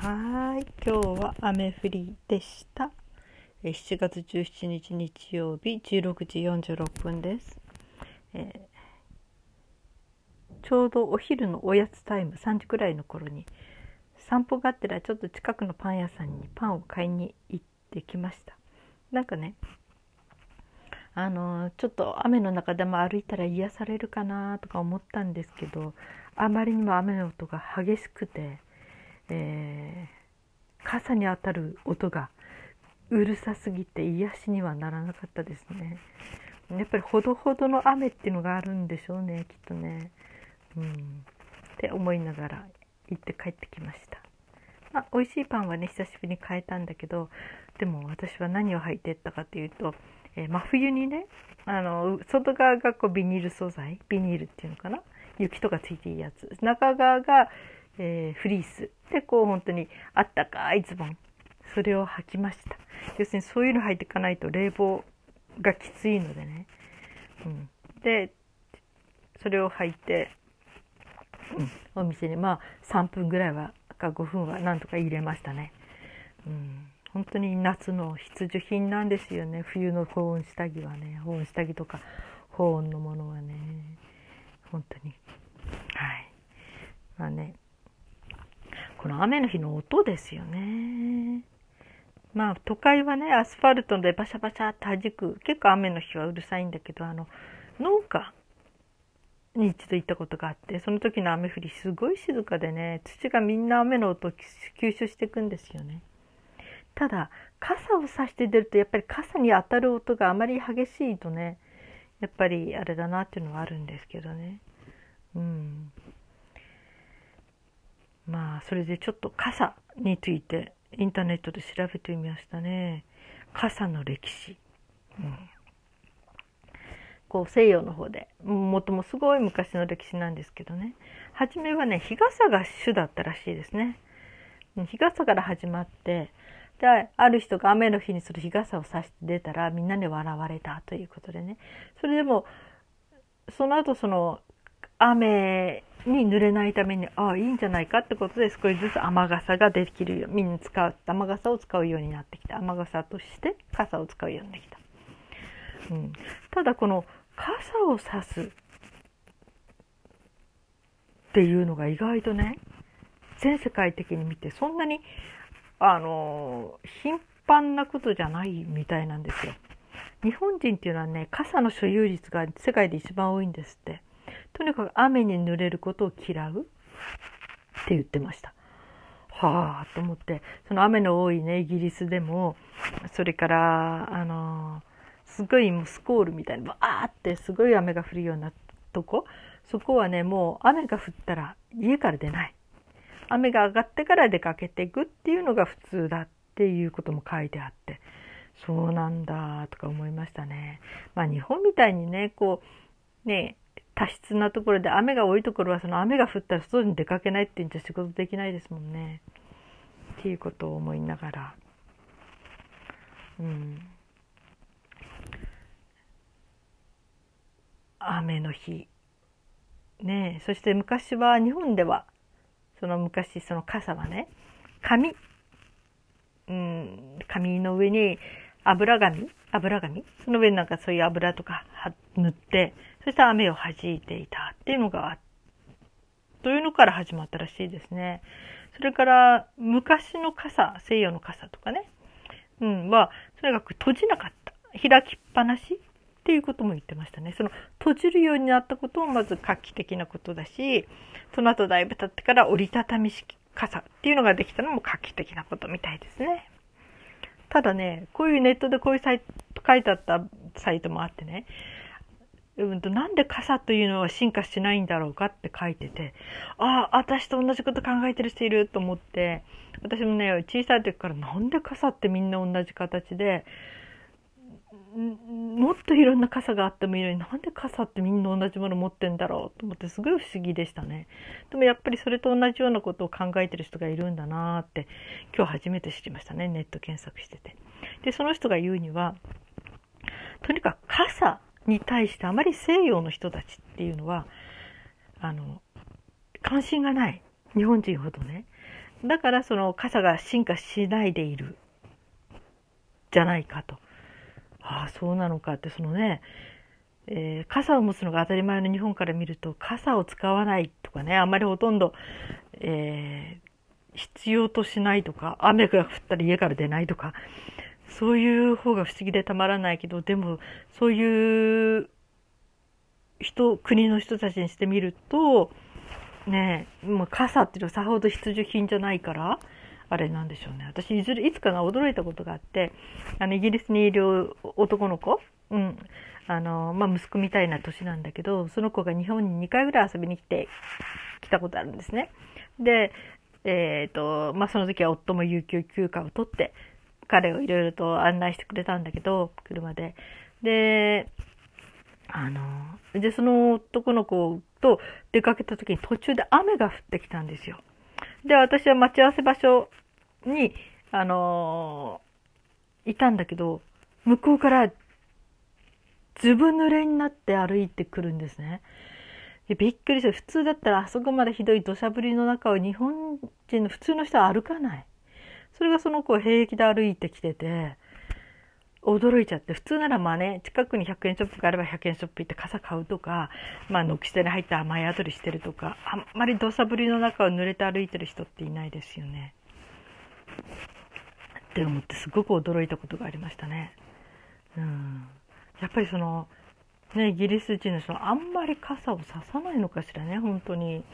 はい、今日は雨降りでした。え7月17日日曜日16時46分です。えーちょうどお昼のおやつタイム3時くらいの頃に散歩がてらちょっと近くのパン屋さんにパンを買いに行ってきました。なんかね、あのーちょっと雨の中でも歩いたら癒されるかなとか思ったんですけど、あまりにも雨の音が激しくて。えー傘に当たる音がうるさすぎて癒しにはならなかったですね。やっぱりほどほどの雨っていうのがあるんでしょうねきっとね。うん。って思いながら行って帰ってきました。まあ美味しいパンはね久しぶりに買えたんだけどでも私は何を履いてったかというと、えー真冬にねあの外側がこうビニール素材ビニールっていうのかな？雪とかついていいやつ。中側がえーフリース。でこう本当にあったかいズボン。それを履きました。要するにそういうの履いていかないと冷房がきついのでね、うん、でそれを履いて、うん、お店にまあ3分ぐらいはか5分はなんとか入れましたね、うん、本当に夏の必需品なんですよね。冬の保温下着はね。保温下着とか保温のものはね。本当に。はい。まあね。この雨の日の音ですよね。まあ都会はねアスファルトでバシャバシャって弾く結構雨の日はうるさいんだけどあの農家に一度行ったことがあってその時の雨降りすごい静かでね土がみんな雨の音を吸収していくんですよね。ただ傘を差して出るとやっぱり傘に当たる音があまり激しいとねやっぱりあれだなっていうのはあるんですけどね。うんまあそれでちょっと傘についてインターネットで調べてみましたね。傘の歴史、うん、こう西洋の方で。もともすごい昔の歴史なんですけどね。初めはね日傘が主だったらしいですね。うん日傘から始まってである人が雨の日にその日傘を差して出たらみんなで笑われたということでね。それでもその後その雨に濡れないためにああいいんじゃないかってことで少しずつ雨傘ができるようみんな使う雨傘を使うようになってきた。雨傘として傘を使うようになってきた、うん、ただこの傘を差すっていうのが意外とね全世界的に見てそんなにあの頻繁なことじゃないみたいなんですよ。日本人っていうのはね傘の所有率が世界で一番多いんですって。とにかく雨に濡れることを嫌う？って言ってました。はあと思って。その雨の多いねイギリスでもそれからあのすごいもうスコールみたいなバーってすごい雨が降るようなとこ。そこはねもう雨が降ったら家から出ない。雨が上がってから出かけていくっていうのが普通だっていうことも書いてあって。そうなんだとか思いましたね。まあ日本みたいにねこうね多湿なところで雨が多いところはその雨が降ったら外に出かけないってんじゃ仕事できないですもんね。っていうことを思いながら。うん。雨の日。ねそして昔は日本ではその昔その傘はね紙、うん、紙の上に油紙油紙その上になんかそういう油とか塗ってそして雨を弾いていたっていうのがというのから始まったらしいですね。それから昔の傘西洋の傘とかね、うん、はとにかく閉じなかった開きっぱなしっていうことも言ってましたね。その閉じるようになったこともまず画期的なことだしその後だいぶ経ってから折りたたみ式傘っていうのができたのも画期的なことみたいですね。ただね、こういうネットでこういうサイト書いてあったサイトもあってね、うんと、なんで傘というのは進化しないんだろうかって書いてて、ああ、私と同じこと考えてる人いると思って、私もね、小さい時からなんで傘ってみんな同じ形で、もっといろんな傘があってもいいのになんで傘ってみんな同じもの持ってんだろうと思ってすごい不思議でしたね。でもやっぱりそれと同じようなことを考えてる人がいるんだなって今日初めて知りましたねネット検索してて。でその人が言うにはとにかく傘に対してあまり西洋の人たちっていうのはあの関心がない。日本人ほどね。だからその傘が進化しないでいる。じゃないかと。ああそうなのかって。そのね、えー、傘を持つのが当たり前の日本から見ると傘を使わないとかねあんまりほとんど、えー、必要としないとか雨が降ったら家から出ないとかそういう方が不思議でたまらないけどでもそういう人国の人たちにしてみるとねもう傘っていうのはさほど必需品じゃないからあれなんでしょうね私いずれいつかな驚いたことがあってあのイギリスにいる男の子、うんあのまあ、息子みたいな年なんだけどその子が日本に2回ぐらい遊びに来て来たことあるんですね。で、えーとまあ、その時は夫も有給休暇を取って彼をいろいろと案内してくれたんだけど車で。であのでその男の子と出かけた時に途中で雨が降ってきたんですよ。で私は待ち合わせ場所にあのいたんだけど向こうからずぶ濡れになって歩いてくるんですね。でびっくりした普通だったらあそこまでひどい土砂降りの中を日本人の普通の人は歩かない。それがその子平気で歩いてきてて驚いちゃって普通ならまあね近くに100円ショップがあれば100円ショップ行って傘買うとかまあ軒下に入って雨宿りしてるとかあんまり土砂降りの中を濡れて歩いてる人っていないですよね。って思ってすごく驚いたことがありましたね。うん、やっぱりそのねイギリス人の人はあんまり傘をささないのかしらね本当に。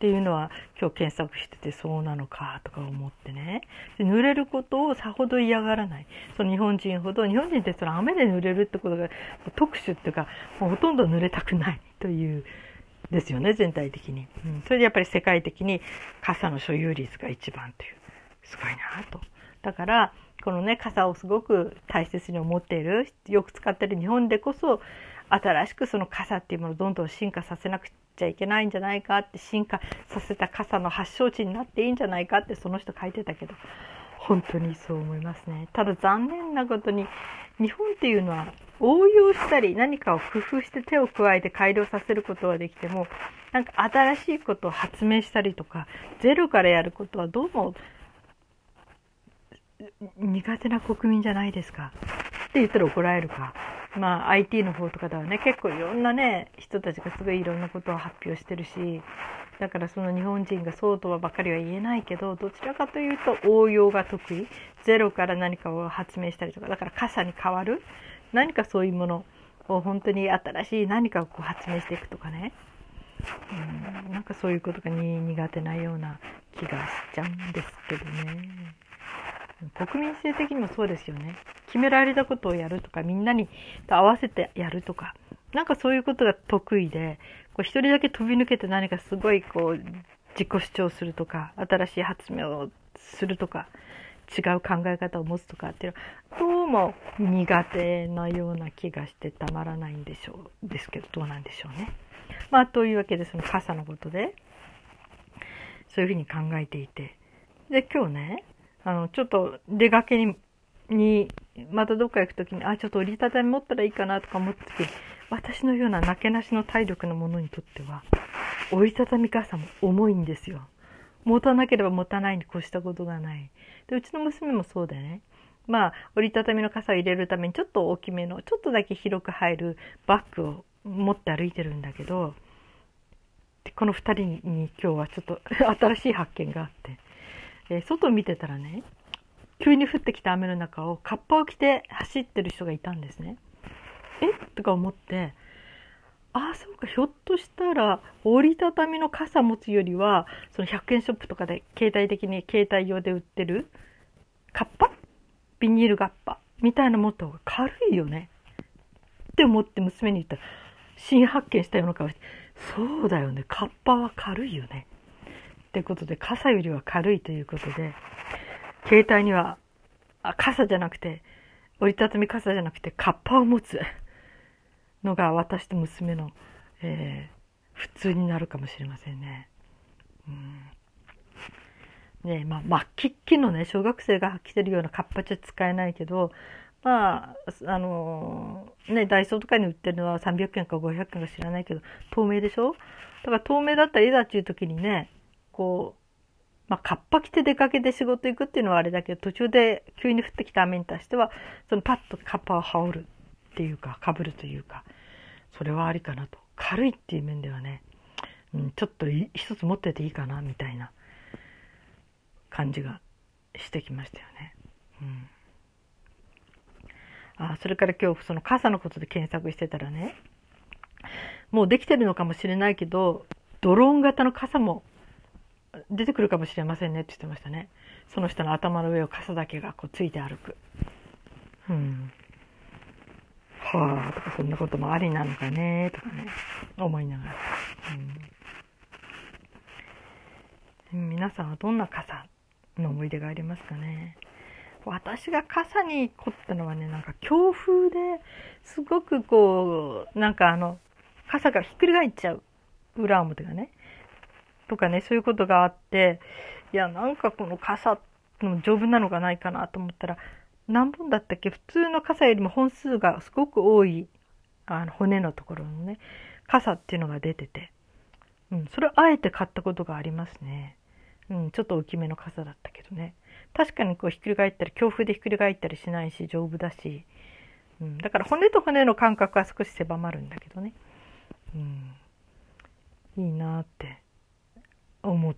っていうのは今日検索しててそうなのかとか思ってね。で濡れることをさほど嫌がらない。その日本人ほど日本人ってその雨で濡れるってことが特殊っていうかもうほとんど濡れたくない。というですよね全体的に、うん、それでやっぱり世界的に傘の所有率が一番という。すごいなと。だからこのね傘をすごく大切に思っているよく使ってる日本でこそ新しくその傘っていうものをどんどん進化させなくちゃいけないんじゃないかって進化させた傘の発祥地になっていいんじゃないかってその人書いてたけど本当にそう思いますね。ただ残念なことに日本っていうのは応用したり何かを工夫して手を加えて改良させることはできてもなんか新しいことを発明したりとかゼロからやることはどうも苦手な国民じゃないですか。って言ったら怒られるか。まあ IT の方とかではね結構いろんなね人たちがすごいいろんなことを発表してるしだからその日本人がそうとはばかりは言えないけどどちらかというと応用が得意ゼロから何かを発明したりとかだから傘に変わる何かそういうものを本当に新しい何かをこう発明していくとかねうんなんかそういうことが苦手なような気がしちゃうんですけどね。国民性的にもそうですよね。決められたことをやるとかみんなにと合わせてやるとか。なんかそういうことが得意でこう一人だけ飛び抜けて何かすごいこう自己主張するとか新しい発明をするとか違う考え方を持つとかっていうのはどうも苦手なような気がしてたまらないんでしょうですけどどうなんでしょうね。まあというわけでその傘のことでそういうふうに考えていて。で今日ねあの、ちょっと出かけに、に、またどっか行くときに、あ、ちょっと折りたたみ持ったらいいかなとか思ったときに、私のようななけなしの体力のものにとっては、折りたたみ傘も重いんですよ。持たなければ持たないに越したことがない。で、うちの娘もそうでね。まあ、折りたたみの傘を入れるためにちょっと大きめの、ちょっとだけ広く入るバッグを持って歩いてるんだけど、この2人に今日はちょっと新しい発見があって、え外見てたらね急に降ってきた雨の中をカッパを着て走ってる人がいたんですね。え？とか思ってああそうかひょっとしたら折りたたみの傘持つよりはその100円ショップとかで携帯的に携帯用で売ってるカッパビニールガッパみたいな持った方が軽いよね。って思って娘に言ったら新発見したような顔してそうだよねカッパは軽いよね。ってことで傘よりは軽いということで携帯にはあ傘じゃなくて折りたたみ傘じゃなくてカッパを持つのが私と娘の、えー、普通になるかもしれませんね。うんねまあ、末期のね小学生が着てるようなカッパじゃ使えないけどまああのー、ねダイソーとかに売ってるのは300円か500円か知らないけど透明でしょ？だから透明だったらいざっていう時にねこうまあ、カッパ着て出かけて仕事行くっていうのはあれだけど、途中で急に降ってきた雨に対しては、そのパッとカッパを羽織るっていうか、被るというか、それはありかなと。軽いっていう面ではね、うん、ちょっと一つ持ってていいかな、みたいな感じがしてきましたよね。うん。あ、それから今日その傘のことで検索してたらね、もうできてるのかもしれないけど、ドローン型の傘も出てくるかもしれませんねって言ってましたね。その人の頭の上を傘だけがこうついて歩く。うん。はあとかそんなこともありなのかねとかね、思いながら。うん、皆さんはどんな傘の思い出がありますかね私が傘に凝ったのはね、なんか強風ですごくこう、なんかあの、傘がひっくり返っちゃう。裏表がね。とかね、そういうことがあって、いや、なんかこの傘の丈夫なのがないかなと思ったら、何本だったっけ？普通の傘よりも本数がすごく多い、あの、骨のところのね、傘っていうのが出てて、うん、それあえて買ったことがありますね。うん、ちょっと大きめの傘だったけどね。確かにこうひっくり返ったり、強風でひっくり返ったりしないし、丈夫だし、うん、だから骨と骨の感覚は少し狭まるんだけどね。うん、いいなって思っ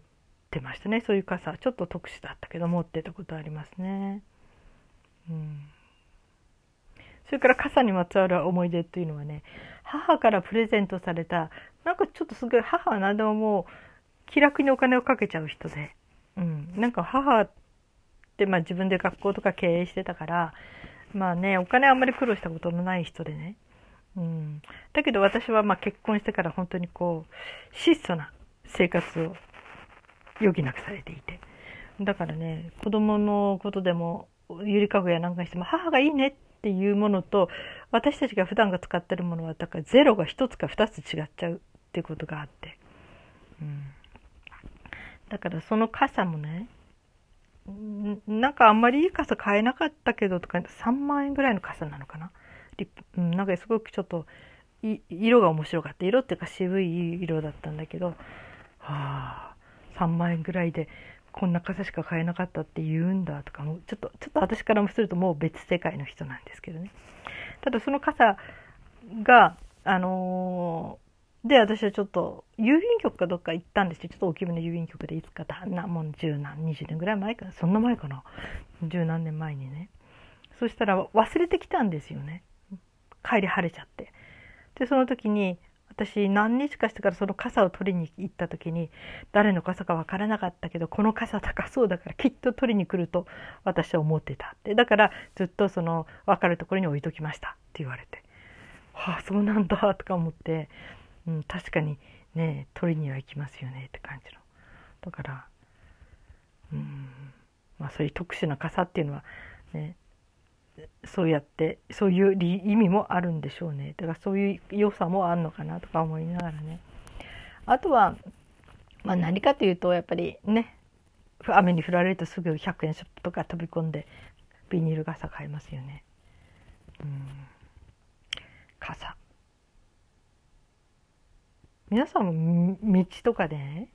てましたね。そういう傘ちょっと特殊だったけど持ってたことありますね。うん、それから傘にまつわる思い出っていうのはね母からプレゼントされたなんかちょっとすごい母は何でももう気楽にお金をかけちゃう人で、うん、なんか母ってまあ自分で学校とか経営してたからまあねお金あんまり苦労したことのない人でね、うん、だけど私はまあ結婚してから本当にこう質素な生活を余儀なくされていて。だからね、子供のことでも、ゆりかごやなんかにしても、母がいいねっていうものと、私たちが普段が使ってるものは、だからゼロが一つか二つ違っちゃうっていうことがあって。うん。だからその傘もね、なんかあんまりいい傘買えなかったけどとか、3万円ぐらいの傘なのかな。うん、なんかすごくちょっと、色が面白かった。色っていうか渋い色だったんだけど、はあ、3万円ぐらいでこんな傘しか買えなかったって言うんだとかもちょっとちょっと私からもするともう別世界の人なんですけどね。ただその傘があのー、で私はちょっと郵便局かどっか行ったんですよちょっと大きめの郵便局でいつかだなもう十何20年ぐらい前かなそんな前かな。十何年前にね。そしたら忘れてきたんですよね。帰り晴れちゃって。でその時に私何日かしてからその傘を取りに行った時に誰の傘か分からなかったけどこの傘高そうだからきっと取りに来ると私は思ってたって。だからずっとその分かるところに置いときましたって言われて。はあそうなんだとか思って、うん、確かにね取りには行きますよねって感じの。だからうんまあそういう特殊な傘っていうのはねそうやってそういう意味もあるんでしょうね。だからそういう良さもあるのかなとか思いながらね。あとは、まあ、何かというとやっぱりね雨に降られるとすぐ100円ショップとか飛び込んでビニール傘買いますよね。うん。傘。皆さんも道とかで、ね、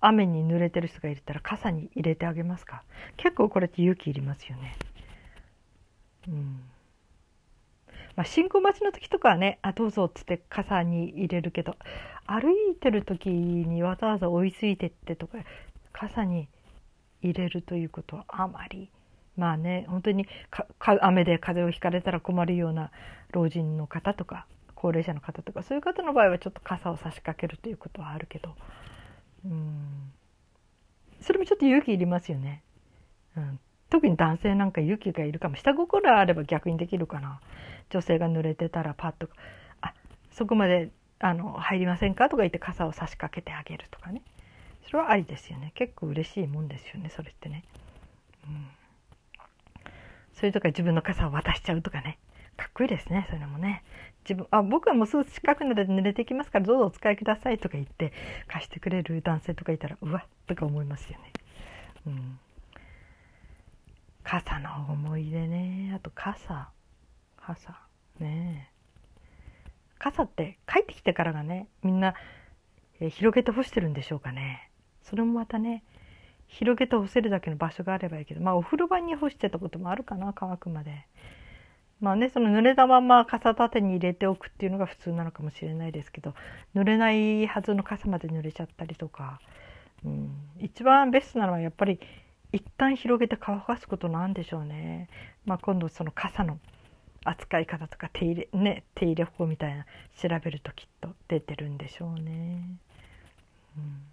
雨に濡れてる人がいたら傘に入れてあげますか？結構これって勇気いりますよね。うん。まあ、信号待ちの時とかはね、あ、どうぞっつって傘に入れるけど、歩いてる時にわざわざ追いついてってとか、傘に入れるということはあまり、まあね、本当に雨で風邪をひかれたら困るような老人の方とか、高齢者の方とか、そういう方の場合はちょっと傘を差し掛けるということはあるけど、うん、それもちょっと勇気いりますよね。うん、特に男性なんか勇気がいるかも。下心あれば逆にできるかな。女性が濡れてたらパッと「あそこまであの入りませんか?」とか言って傘を差し掛けてあげるとかね。それはありですよね。結構嬉しいもんですよねそれってね。うん。それとか自分の傘を渡しちゃうとかね。かっこいいですねそれもね。自分あ僕はもうすぐ近くなので濡れていきますからどうぞお使いくださいとか言って貸してくれる男性とかいたらうわっとか思いますよね。うん。傘の思い出ね。あと傘。傘。ね傘って帰ってきてからがねみんな、えー、広げて干してるんでしょうかね。それもまたね広げて干せるだけの場所があればいいけどまあお風呂場に干してたこともあるかな乾くまで。まあねその濡れたまま傘立てに入れておくっていうのが普通なのかもしれないですけど濡れないはずの傘まで濡れちゃったりとか、うん、一番ベストなのはやっぱり一旦広げて乾かすことなんでしょうね。まあ、今度その傘の扱い方とか手入れね手入れ法みたいな調べるときっと出てるんでしょうね。うん、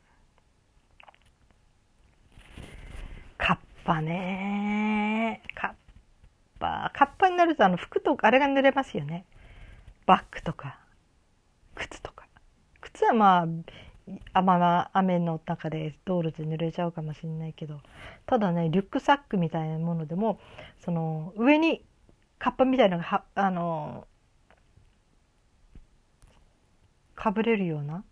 カッパねカッパカッパになるとあの服とかあれが濡れますよね。バッグとか靴とか靴はまあ雨雨の中で道路で濡れちゃうかもしれないけどただねリュックサックみたいなものでもその上にカッパみたいなのがはあのかぶれるような、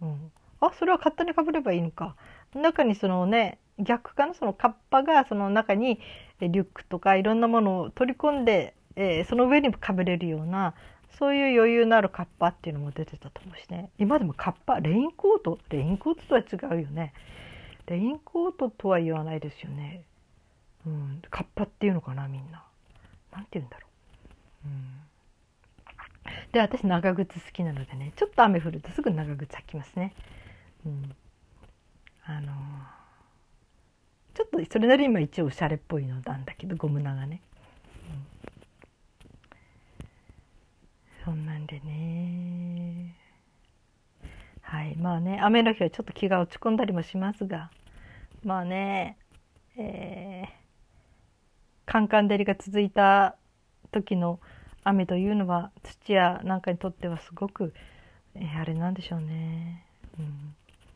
うん、あそれは勝手にかぶればいいのか。中にそのね逆かな？そのカッパがその中にリュックとかいろんなものを取り込んで、えー、その上にかぶれるようなそういう余裕のあるカッパっていうのも出てたと思うしね。今でもカッパレインコートレインコートとは違うよね。レインコートとは言わないですよね。うん。カッパっていうのかなみんな。何て言うんだろう。うん、で私長靴好きなのでねちょっと雨降るとすぐ長靴履きますね。うん、あのちょっとそれなりに一応おしゃれっぽいのなんだけどゴム長ね。うん、そんなんでね。はい。まあね雨の日はちょっと気が落ち込んだりもしますが。まあねえーカンカン照りが続いた時の雨というのは土やなんかにとってはすごく、えー、あれなんでしょうね、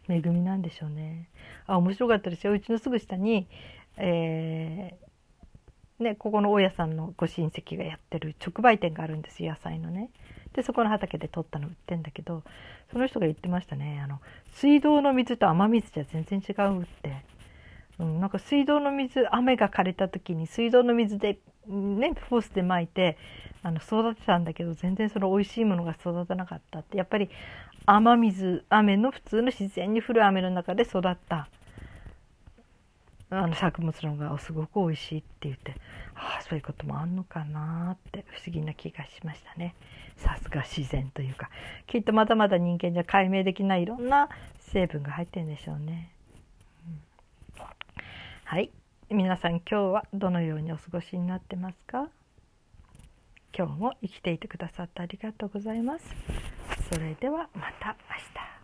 うん、恵みなんでしょうね。あ面白かったですよ。うちのすぐ下に、えー、ね、ここの大家さんのご親戚がやってる直売店があるんです野菜のね。でそこの畑で取ったの売ってんだけどその人が言ってましたね。あの水道の水と雨水じゃ全然違うって。うん、なんか水道の水雨が枯れた時に水道の水でねホースで撒いてあの育てたんだけど全然その美味しいものが育たなかったって。やっぱり雨水雨の普通の自然に降る雨の中で育った。あの作物の方がすごく美味しいって言ってああそういうこともあんのかなって不思議な気がしましたね。さすが自然というか。きっとまだまだ人間じゃ解明できないいろんな成分が入ってるんでしょうね。うん。はい。皆さん今日はどのようにお過ごしになってますか？今日も生きていてくださってありがとうございます。それではまた明日。